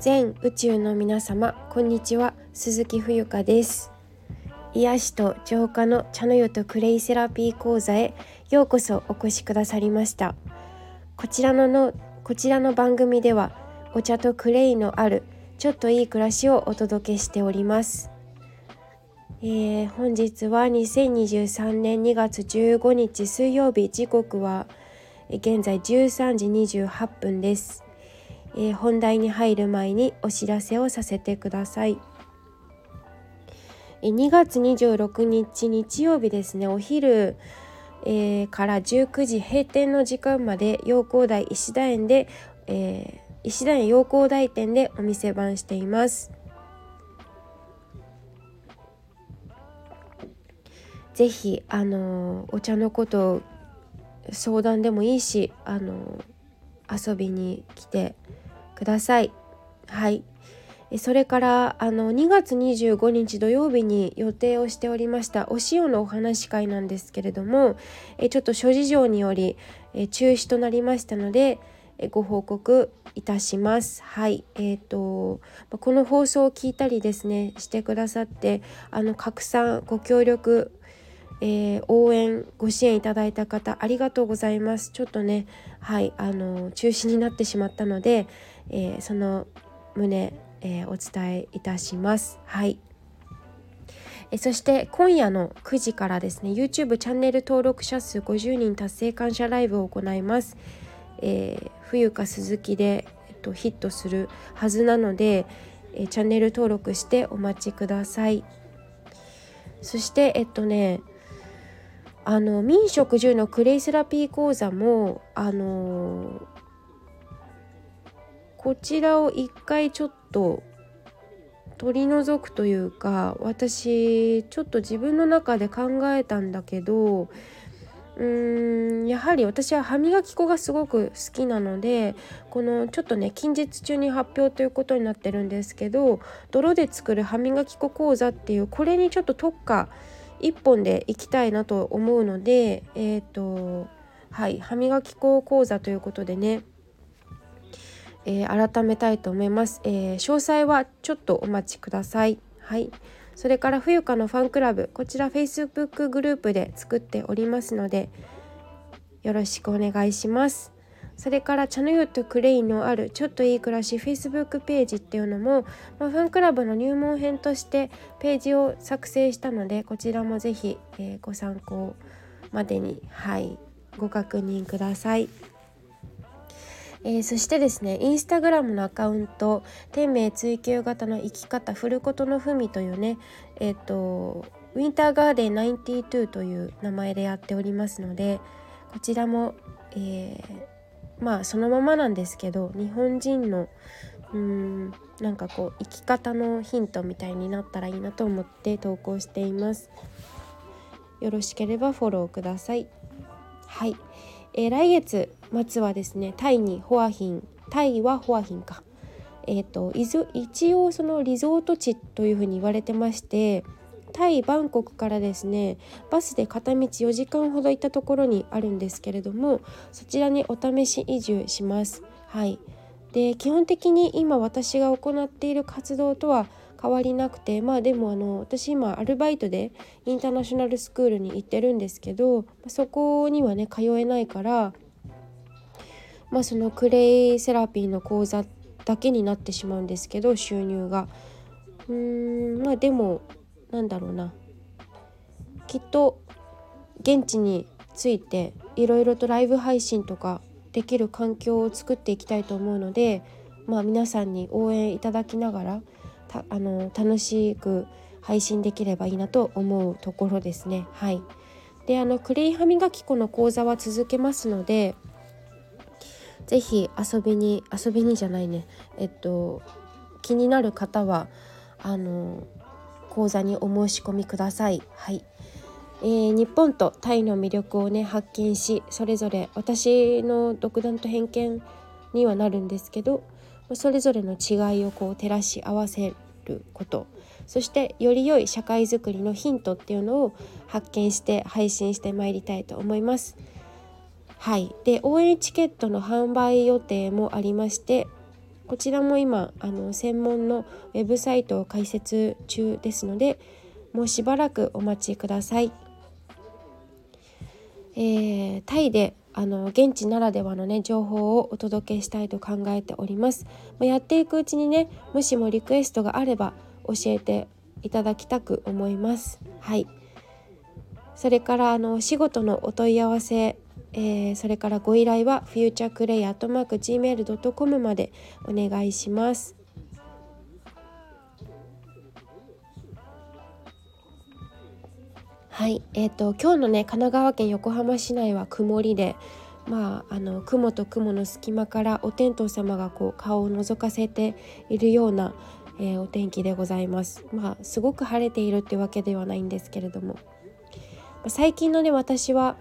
全宇宙の皆様こんにちは。鈴木冬香です。癒しと浄化の茶の湯とクレイセラピー講座へようこそお越しくださりました。こちらののこちらの番組ではお茶とクレイのあるちょっといい暮らしをお届けしております。えー、本日は2023年2月15日水曜日。時刻は現在13時28分です。えー、本題に入る前にお知らせをさせてください。2月26日日曜日ですねお昼、えー、から19時閉店の時間まで陽光台石田園で、えー、石田園陽光台店でお店番しています。ぜひあのお茶のこと相談でもいいしあの遊びに来てください。はいそれからあの2月25日土曜日に予定をしておりましたお塩のお話会なんですけれどもえちょっと諸事情によりえ中止となりましたのでえご報告いたします。はい、えーと、この放送を聞いたりですねしてくださってあの拡散ご協力えー、応援ご支援いただいた方ありがとうございますちょっとねはいあの中止になってしまったので、えー、その旨、えー、お伝えいたします。はい。えそして今夜の9時からですね YouTube チャンネル登録者数50人達成感謝ライブを行います、えー、冬か鈴木で、えっと、ヒットするはずなので、えチャンネル登録してお待ちください。そしてえっとねあの民食住のクレイセラピー講座もあのこちらを一回ちょっと取り除くというか私ちょっと自分の中で考えたんだけどうーんやはり私は歯磨き粉がすごく好きなのでこのちょっとね近日中に発表ということになってるんですけど泥で作る歯磨き粉講座っていうこれにちょっと特化1本でいきたいなと思うのでえっ、ー、とはい歯磨き粉講座ということでね、えー、改めたいと思います、えー、詳細はちょっとお待ちください。はい。それから冬香のファンクラブこちら Facebook グループで作っておりますのでよろしくお願いします。それから茶の湯とクレイのあるちょっといい暮らし Facebook ページっていうのも、まあ、ファンクラブの入門編としてページを作成したのでこちらもぜひ、えー、ご参考までにはいご確認ください。えー、そしてですねインスタグラムのアカウント「天命追求型の生き方ふることのふみ」というねえっ、ー、とウィンターガーデン92という名前でやっておりますのでこちらも、えー、まあそのままなんですけど日本人のうーんなんかこう生き方のヒントみたいになったらいいなと思って投稿しています。よろしければフォローください。はい、えー、来月末はですねタイにホアヒンタイはホアヒンかえっ、ー、と一応そのリゾート地というふうに言われてましてタイバンコクからですねバスで片道4時間ほど行ったところにあるんですけれどもそちらにお試し移住します。はいで基本的に今私が行っている活動とは変わりなくてまあでもあの私今アルバイトでインターナショナルスクールに行ってるんですけどそこにはね通えないからまあそのクレイセラピーの講座だけになってしまうんですけど収入が。うーんまあでもなんだろうなきっと現地についていろいろとライブ配信とかできる環境を作っていきたいと思うので、まあ、皆さんに応援いただきながらあの楽しく配信できればいいなと思うところですね。はい、であのクレイ歯磨き粉の講座は続けますので是非遊びに遊びにじゃないねえっと気になる方はあの講座にお申し込みください。はいえー、日本とタイの魅力をね発見しそれぞれ私の独断と偏見にはなるんですけどそれぞれの違いをこう照らし合わせることそしてより良い社会づくりのヒントっていうのを発見して配信してまいりたいと思います。はい、で応援チケットの販売予定もありましてこちらも今あの専門のウェブサイトを開設中ですのでもうしばらくお待ちください。えー、タイであの現地ならではのね情報をお届けしたいと考えております。まあ、やっていくうちにねもしもリクエストがあれば教えていただきたく思います。はいそれからあのお仕事のお問い合わせえー、それからご依頼は futureclay.gmail.com までお願いします。はい、えーと、今日のね神奈川県横浜市内は曇りで、まあ、あの雲と雲の隙間からお天道様がこう顔を覗かせているような、えー、お天気でございます。まあ、すごく晴れているっていうわけではないんですけれども、ま最近のね私は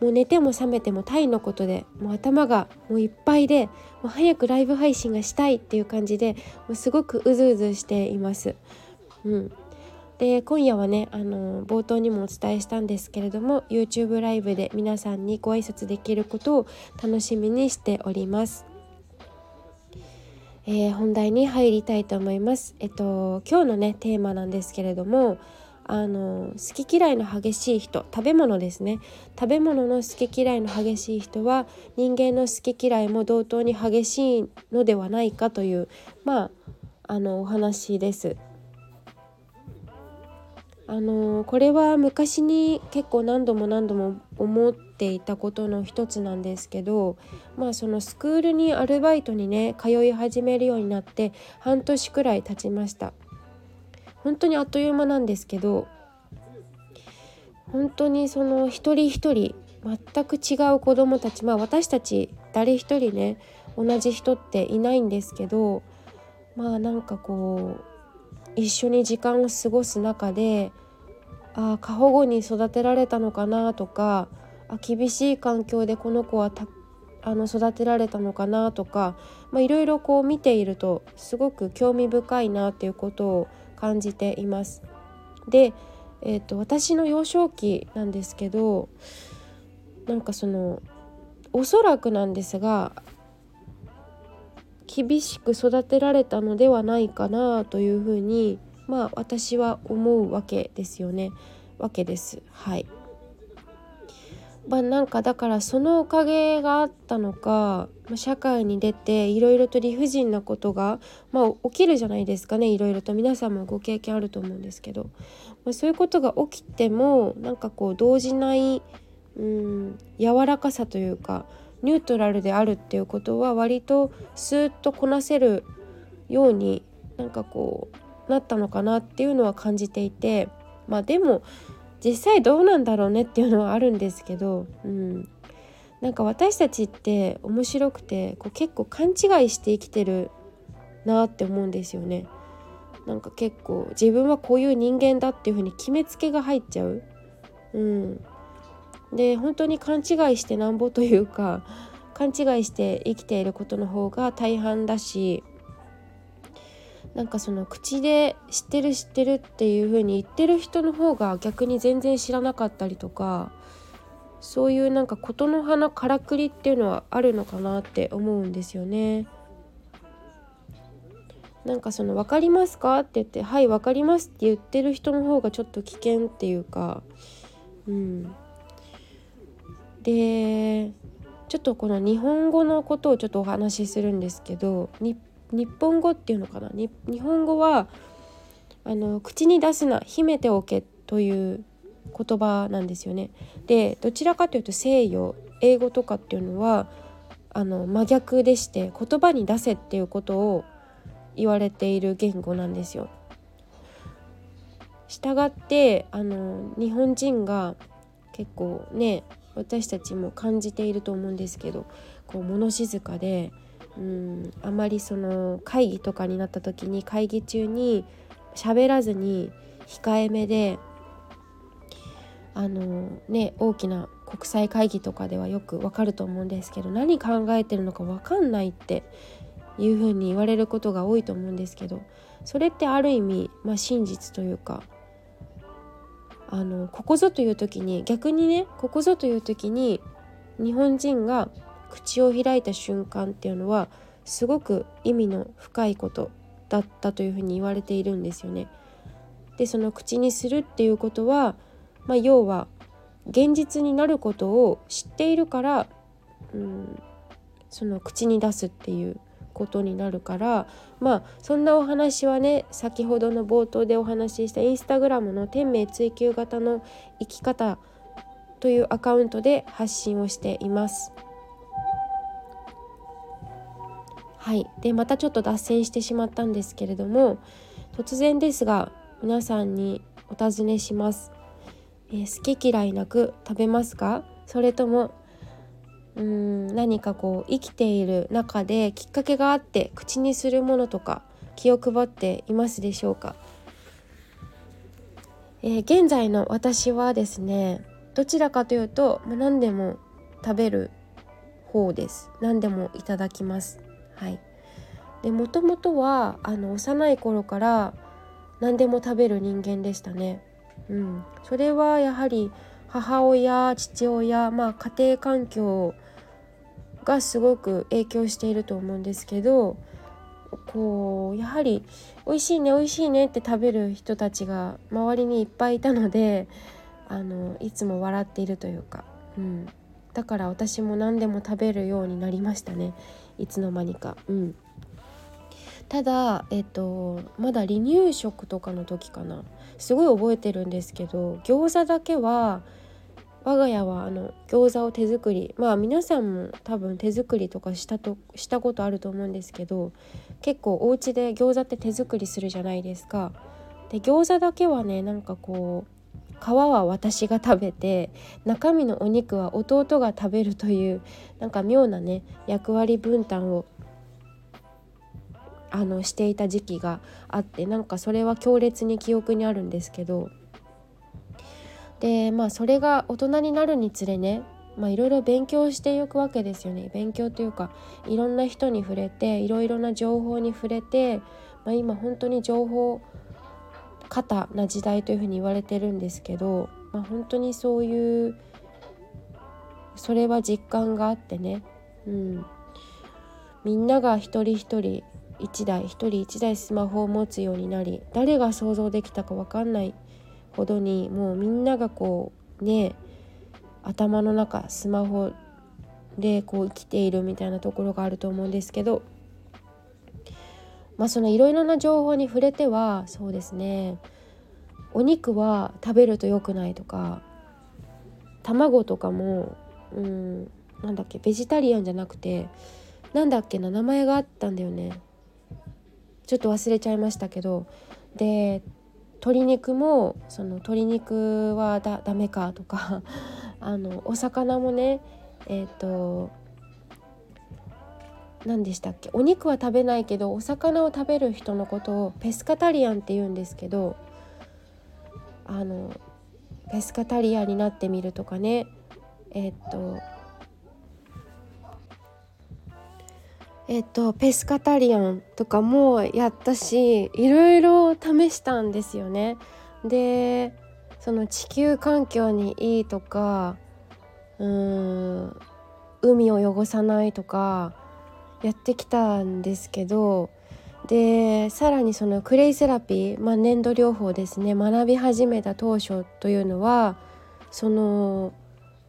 もう寝ても覚めてもタイのことでもう頭がもういっぱいでもう早くライブ配信がしたいっていう感じでもうすごくうずうずしています。うん、で今夜はねあの冒頭にもお伝えしたんですけれども YouTube ライブで皆さんにご挨拶できることを楽しみにしております。えー、本題に入りたいと思います。えっと今日のねテーマなんですけれどもあの好き嫌いの激しい人食べ物ですね食べ物の好き嫌いの激しい人は人間の好き嫌いも同等に激しいのではないかというまああのお話です。あのこれは昔に結構何度も何度も思っていたことの一つなんですけどまあそのスクールにアルバイトにね通い始めるようになって半年くらい経ちました。本当にあっという間なんですけど本当にその一人一人全く違う子どもたちまあ私たち誰一人ね同じ人っていないんですけどまあなんかこう一緒に時間を過ごす中でああ過保護に育てられたのかなとかあ厳しい環境でこの子はたあの育てられたのかなとかいろいろこう見ているとすごく興味深いなっていうことを感じています。で、えーと、私の幼少期なんですけどなんかそのおそらくなんですが厳しく育てられたのではないかなというふうにまあ私は思うわけですよね。わけです。はい。まあ、なんかだからそのおかげがあったのか、ま、社会に出ていろいろと理不尽なことが、まあ、起きるじゃないですかね。いろいろと。皆さんもご経験あると思うんですけど、まあ、そういうことが起きてもなんかこう動じないうん柔らかさというかニュートラルであるっていうことは割とスーッとこなせるようになんかこうなったのかなっていうのは感じていてまあでも実際どうなんだろうねっていうのはあるんですけど、うん、なんか私たちって面白くてこう結構勘違いして生きてるなって思うんですよね。なんか結構自分はこういう人間だっていう風に決めつけが入っちゃう。うん、で本当に勘違いしてなんぼというか勘違いして生きていることの方が大半だしなんかその口で知ってる知ってるっていう風に言ってる人の方が逆に全然知らなかったりとかそういうなんか事の花からくりっていうのはあるのかなって思うんですよね。なんかその「分かりますか?」って言って「はい分かります」って言ってる人の方がちょっと危険っていうかうんでちょっとこの日本語のことをちょっとお話しするんですけど日本語っていうのかな？日本語はあの口に出すな秘めておけという言葉なんですよね。でどちらかというと西洋英語とかっていうのはあの真逆でして言葉に出せっていうことを言われている言語なんですよ。したがってあの日本人が結構ね私たちも感じていると思うんですけどこう物静かでうんあまりその会議とかになった時に会議中に喋らずに控えめであのね大きな国際会議とかではよくわかると思うんですけど何考えてるのか分かんないっていうふうに言われることが多いと思うんですけどそれってある意味、まあ、真実というかあのここぞという時に逆にねここぞという時に日本人が口を開いた瞬間っていうのはすごく意味の深いことだったというふうに言われているんですよね。でその口にするっていうことは、まあ、要は現実になることを知っているから、うん、その口に出すっていうことになるからまあそんなお話はね先ほどの冒頭でお話ししたインスタグラムの天命追求型の生き方というアカウントで発信をしています。はい。でまたちょっと脱線してしまったんですけれども突然ですが皆さんにお尋ねします、え、好き嫌いなく食べますか？それともうん何かこう生きている中できっかけがあって口にするものとか気を配っていますでしょうか、えー、現在の私はですねどちらかというと、何でも食べる方です。何でもいただきます。はい。でもともとはあの幼い頃から何でも食べる人間でしたね。うん。それはやはり母親父親まあ家庭環境がすごく影響していると思うんですけどこうやはり美味しいね美味しいねって食べる人たちが周りにいっぱいいたのであのいつも笑っているというか、うん、だから私も何でも食べるようになりましたね。いつの間にか。うん。ただ、えっと、まだ離乳食とかの時かな。すごい覚えてるんですけど餃子だけは我が家はあの餃子を手作りまあ皆さんも多分手作りとかしたとしたことあると思うんですけど結構お家で餃子って手作りするじゃないですか。で餃子だけはねなんかこう皮は私が食べて中身のお肉は弟が食べるというなんか妙なね役割分担をあのしていた時期があってなんかそれは強烈に記憶にあるんですけどでまあそれが大人になるにつれねまあいろいろ勉強していくわけですよね。勉強というかいろんな人に触れていろいろな情報に触れて、まあ、今本当に情報過な時代というふうに言われてるんですけど、まあ、本当にそういうそれは実感があってね、うん、みんなが一人一人1台1人1台スマホを持つようになり誰が想像できたか分かんないほどにもうみんながこうね頭の中スマホでこう生きているみたいなところがあると思うんですけどまあそのいろいろな情報に触れてはそうですねお肉は食べると良くないとか卵とかもうんなんだっけベジタリアンじゃなくてなんだっけな名前があったんだよね。ちょっと忘れちゃいましたけどで鶏肉もその鶏肉はだダメかとか あのお魚もねえっ、ー、と何でしたっけお肉は食べないけどお魚を食べる人のことをペスカタリアンって言うんですけどあのペスカタリアンになってみるとかねえっとえっとペスカタリアンとかもやったしいろいろ試したんですよね。でその地球環境にいいとかうん海を汚さないとかやってきたんですけどでさらにそのクレイセラピー、まあ、粘土療法ですね学び始めた当初というのはその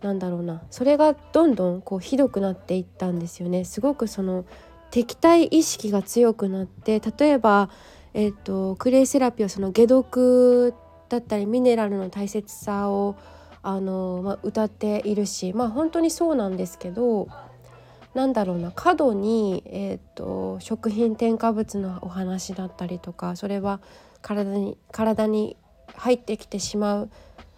なんだろうな。それがどんどんこうひどくなっていったんですよね。すごくその敵対意識が強くなって例えば、えーと、クレイセラピーはその解毒だったりミネラルの大切さをあの、まあ、歌っているしまあ本当にそうなんですけどなんだろうな。過度に、えーと、食品添加物のお話だったりとかそれは体に体に入ってきてしまう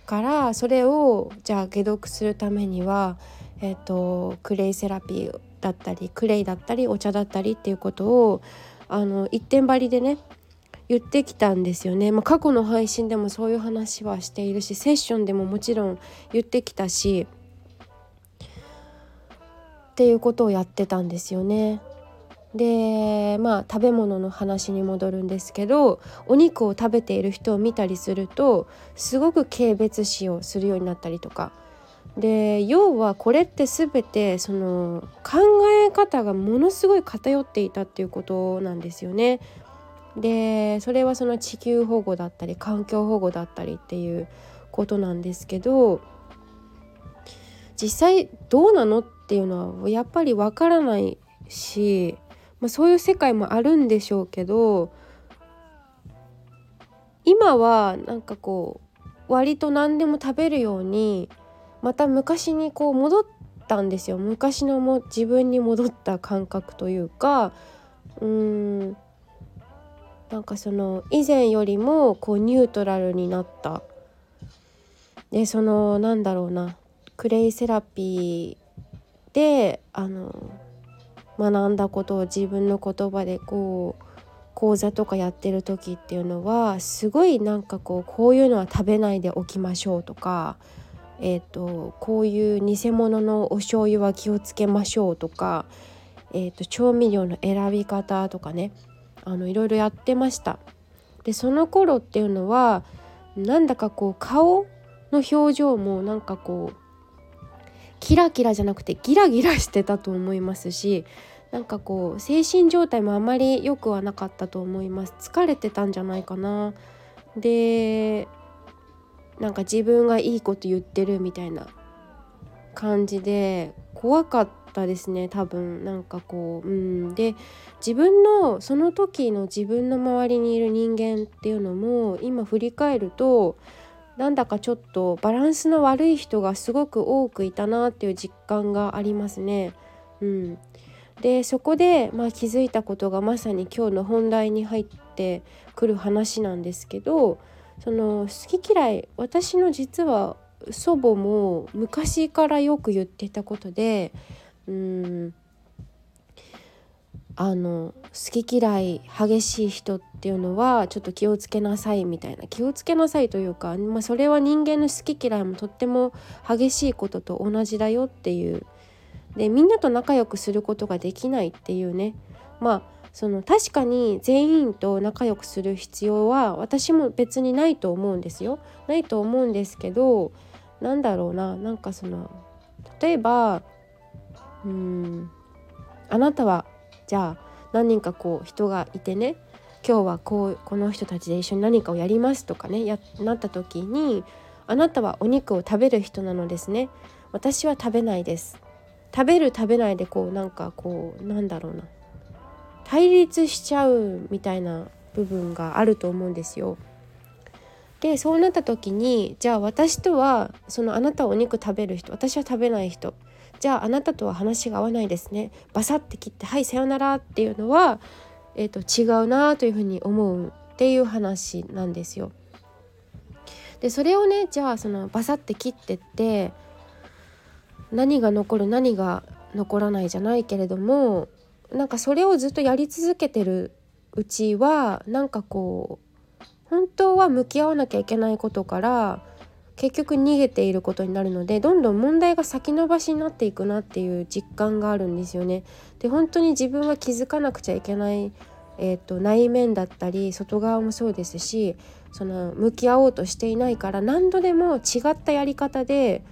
からそれをじゃあ解毒するためには、えーと、クレイセラピーだったりクレイだったりお茶だったりっていうことをあの一点張りでね言ってきたんですよね、まあ、過去の配信でもそういう話はしているしセッションでももちろん言ってきたしっていうことをやってたんですよね。でまあ食べ物の話に戻るんですけどお肉を食べている人を見たりするとすごく軽蔑視をするようになったりとかで要はこれって全てその考え方がものすごい偏っていたっていうことなんですよね。でそれはその地球保護だったり環境保護だったりっていうことなんですけど実際どうなのっていうのはやっぱりわからないし、まあ、そういう世界もあるんでしょうけど今はなんかこう割と何でも食べるようにまた昔にこう戻ったんですよ。昔のも自分に戻った感覚というかうーんなんかその以前よりもこうニュートラルになった。でそのなんだろうなクレイセラピーであの学んだことを自分の言葉でこう講座とかやってる時っていうのはすごいなんかこうこういうのは食べないでおきましょうとかえーと、こういう偽物のお醤油は気をつけましょうとか、えーと、調味料の選び方とかねあのいろいろやってました。でその頃っていうのはなんだかこう顔の表情もなんかこうキラキラじゃなくてギラギラしてたと思いますしなんかこう精神状態もあまり良くはなかったと思います。疲れてたんじゃないかな。でなんか自分がいいこと言ってるみたいな感じで怖かったですね多分。なんかこううん。で自分のその時の自分の周りにいる人間っていうのも今振り返るとなんだかちょっとバランスの悪い人がすごく多くいたなっていう実感がありますね。うん、でそこで、まあ、気づいたことがまさに今日の本題に入ってくる話なんですけどその好き嫌い私の実は祖母も昔からよく言ってたことでうんあの好き嫌い激しい人っていうのはちょっと気をつけなさいみたいな気をつけなさいというか、まあ、それは人間の好き嫌いもとっても激しいことと同じだよっていうでみんなと仲良くすることができないっていうねまあその確かに全員と仲良くする必要は私も別にないと思うんですよ。ないと思うんですけどなんだろうななんかその例えばうんあなたはじゃあ何人かこう人がいてね今日はこうこの人たちで一緒に何かをやりますとかねやなった時にあなたはお肉を食べる人なのですね。私は食べないです。食べる食べないでこうなんかこうなんだろうな。対立しちゃうみたいな部分があると思うんですよ。でそうなった時にじゃあ私とはそのあなたはお肉食べる人私は食べない人じゃああなたとは話が合わないですねバサッて切って「はいさよなら」っていうのは、えーと、違うなというふうに思うっていう話なんですよ。でそれをねじゃあそのバサッて切ってって何が残る何が残らないじゃないけれどもなんかそれをずっとやり続けてるうちはなんかこう本当は向き合わなきゃいけないことから結局逃げていることになるのでどんどん問題が先延ばしになっていくなっていう実感があるんですよね。で本当に自分は気づかなくちゃいけない、えーと、内面だったり外側もそうですしその向き合おうとしていないから何度でも違ったやり方で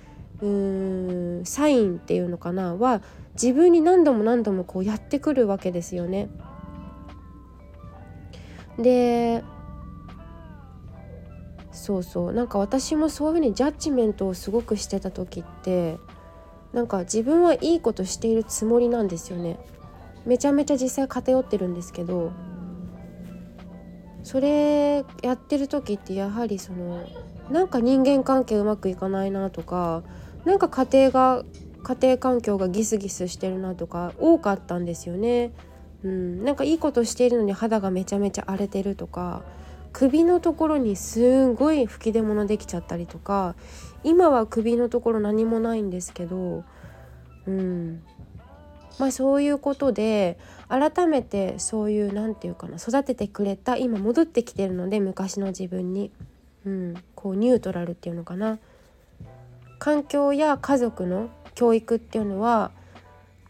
うーんサインっていうのかなは自分に何度も何度もこうやってくるわけですよね。でそうそうなんか私もそういうふうにジャッジメントをすごくしてた時ってなんか自分はいいことしているつもりなんですよね。めちゃめちゃ実際偏ってるんですけどそれやってる時ってやはりそのなんか人間関係うまくいかないなとかなんか家庭が家庭環境がギスギスしてるなとか多かったんですよね。うん、なんかいいことしているのに肌がめちゃめちゃ荒れてるとか首のところにすんごい吹き出物できちゃったりとか今は首のところ何もないんですけど、うん、まあそういうことで改めてそういう何て言うかな育ててくれた今戻ってきてるので昔の自分に、うん、こうニュートラルっていうのかな。環境や家族の教育っていうのは、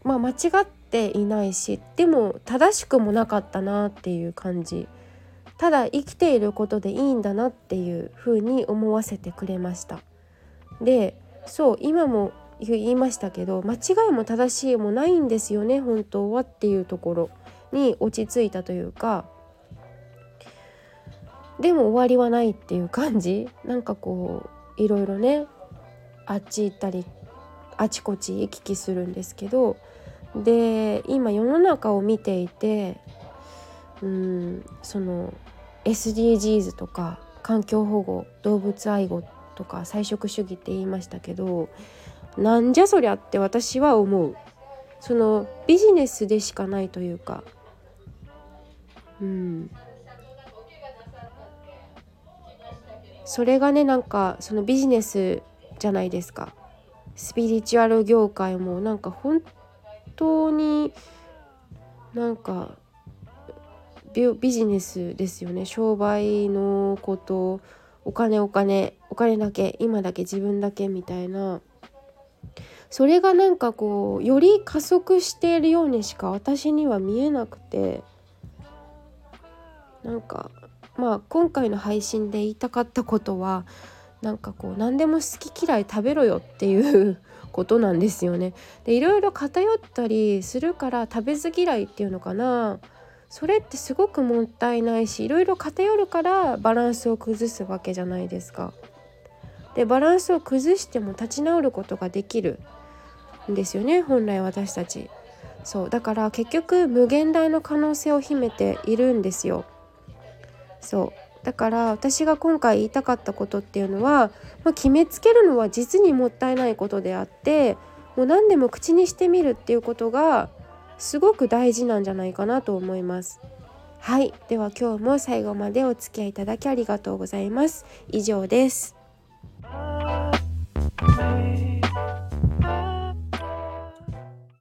まあ、間違っていないしでも正しくもなかったなっていう感じ。ただ生きていることでいいんだなっていうふうに思わせてくれました。でそう今も言いましたけど間違いも正しいもないんですよね本当はっていうところに落ち着いたというか。でも終わりはないっていう感じ。なんかこういろいろねあっち行ったりあちこち行き来するんですけど。で今世の中を見ていてうんその SDGs とか環境保護動物愛護とか菜食主義って言いましたけどなんじゃそりゃって私は思う。そのビジネスでしかないというか。うん。それがねなんかそのビジネスじゃないですか。スピリチュアル業界もなんか本当になんかビジネスですよね。商売のことお金お金お金だけ今だけ自分だけみたいな。それがなんかこうより加速しているようにしか私には見えなくて。なんかまあ今回の配信で言いたかったことはなんかこう何でも好き嫌い食べろよっていう ことなんですよね。でいろいろ偏ったりするから食べず嫌いっていうのかな。それってすごくもったいないしいろいろ偏るからバランスを崩すわけじゃないですか。でバランスを崩しても立ち直ることができるんですよね本来私たち。そうだから結局無限大の可能性を秘めているんですよ。そうだから私が今回言いたかったことっていうのは、まあ、決めつけるのは実にもったいないことであってもう何でも口にしてみるっていうことがすごく大事なんじゃないかなと思います。はい、では今日も最後までお付き合いいただきありがとうございます。以上です。